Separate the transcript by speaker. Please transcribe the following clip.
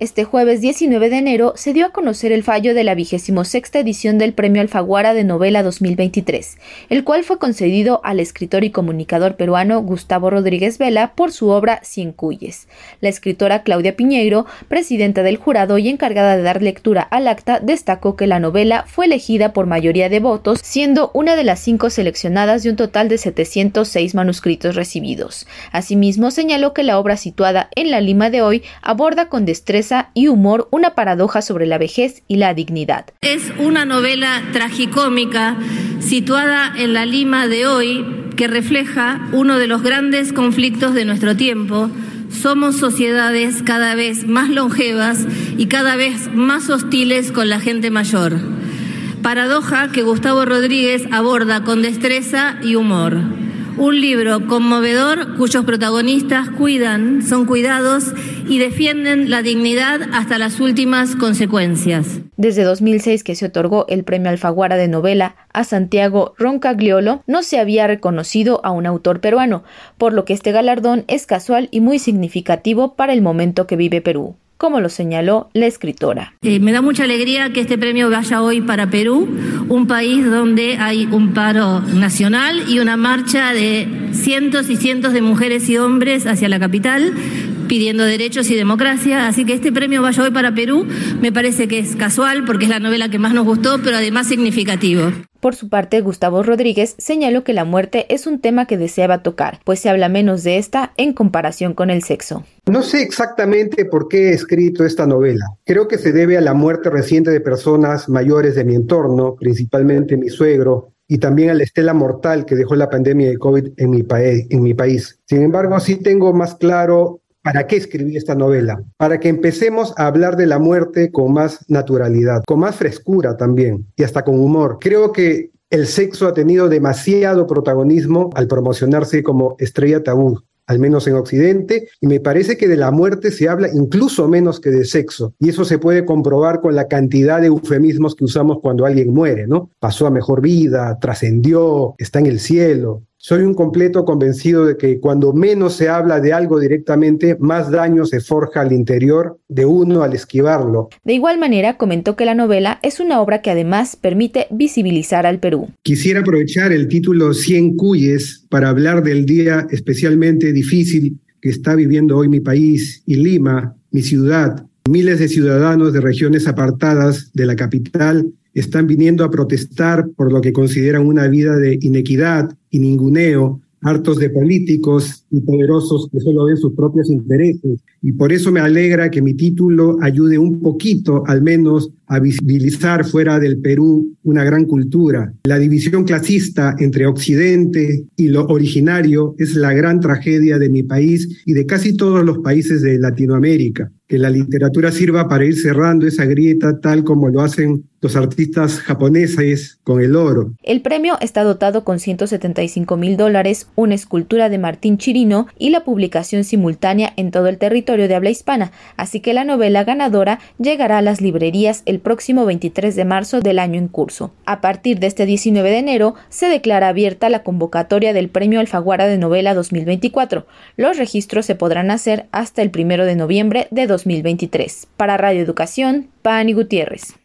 Speaker 1: Este jueves 19 de enero se dio a conocer el fallo de la vigésimo sexta edición del Premio Alfaguara de Novela 2023, el cual fue concedido al escritor y comunicador peruano Gustavo Rodríguez Vela por su obra Cien Cuyes. La escritora Claudia Piñeiro, presidenta del jurado y encargada de dar lectura al acta, destacó que la novela fue elegida por mayoría de votos, siendo una de las cinco seleccionadas de un total de 706 manuscritos recibidos. Asimismo, señaló que la obra situada en la Lima de hoy aborda con destreza y humor una paradoja sobre la vejez y la dignidad.
Speaker 2: Es una novela tragicómica situada en la Lima de hoy que refleja uno de los grandes conflictos de nuestro tiempo. Somos sociedades cada vez más longevas y cada vez más hostiles con la gente mayor. Paradoja que Gustavo Rodríguez aborda con destreza y humor. Un libro conmovedor cuyos protagonistas cuidan, son cuidados y defienden la dignidad hasta las últimas consecuencias.
Speaker 1: Desde 2006 que se otorgó el premio Alfaguara de novela a Santiago Roncagliolo, no se había reconocido a un autor peruano, por lo que este galardón es casual y muy significativo para el momento que vive Perú como lo señaló la escritora.
Speaker 2: Eh, me da mucha alegría que este premio vaya hoy para Perú, un país donde hay un paro nacional y una marcha de cientos y cientos de mujeres y hombres hacia la capital pidiendo derechos y democracia. Así que este premio vaya hoy para Perú me parece que es casual porque es la novela que más nos gustó, pero además significativo.
Speaker 1: Por su parte, Gustavo Rodríguez señaló que la muerte es un tema que deseaba tocar, pues se habla menos de esta en comparación con el sexo.
Speaker 3: No sé exactamente por qué he escrito esta novela. Creo que se debe a la muerte reciente de personas mayores de mi entorno, principalmente mi suegro, y también a la estela mortal que dejó la pandemia de COVID en mi, en mi país. Sin embargo, sí tengo más claro ¿Para qué escribí esta novela? Para que empecemos a hablar de la muerte con más naturalidad, con más frescura también y hasta con humor. Creo que el sexo ha tenido demasiado protagonismo al promocionarse como estrella tabú al menos en Occidente, y me parece que de la muerte se habla incluso menos que de sexo, y eso se puede comprobar con la cantidad de eufemismos que usamos cuando alguien muere, ¿no? Pasó a mejor vida, trascendió, está en el cielo. Soy un completo convencido de que cuando menos se habla de algo directamente, más daño se forja al interior de uno al esquivarlo.
Speaker 1: De igual manera, comentó que la novela es una obra que además permite visibilizar al Perú.
Speaker 3: Quisiera aprovechar el título Cien Cuyes para hablar del día especialmente difícil que está viviendo hoy mi país y Lima, mi ciudad. Miles de ciudadanos de regiones apartadas de la capital están viniendo a protestar por lo que consideran una vida de inequidad y ninguneo, hartos de políticos y poderosos que solo ven sus propios intereses. Y por eso me alegra que mi título ayude un poquito, al menos, a visibilizar fuera del Perú una gran cultura. La división clasista entre Occidente y lo originario es la gran tragedia de mi país y de casi todos los países de Latinoamérica. Que la literatura sirva para ir cerrando esa grieta tal como lo hacen los artistas japoneses con el oro.
Speaker 1: El premio está dotado con 175 mil dólares, una escultura de Martín Chirino y la publicación simultánea en todo el de habla hispana, así que la novela ganadora llegará a las librerías el próximo 23 de marzo del año en curso. A partir de este 19 de enero se declara abierta la convocatoria del Premio Alfaguara de Novela 2024. Los registros se podrán hacer hasta el 1 de noviembre de 2023. Para Radio Educación, Pani Gutiérrez.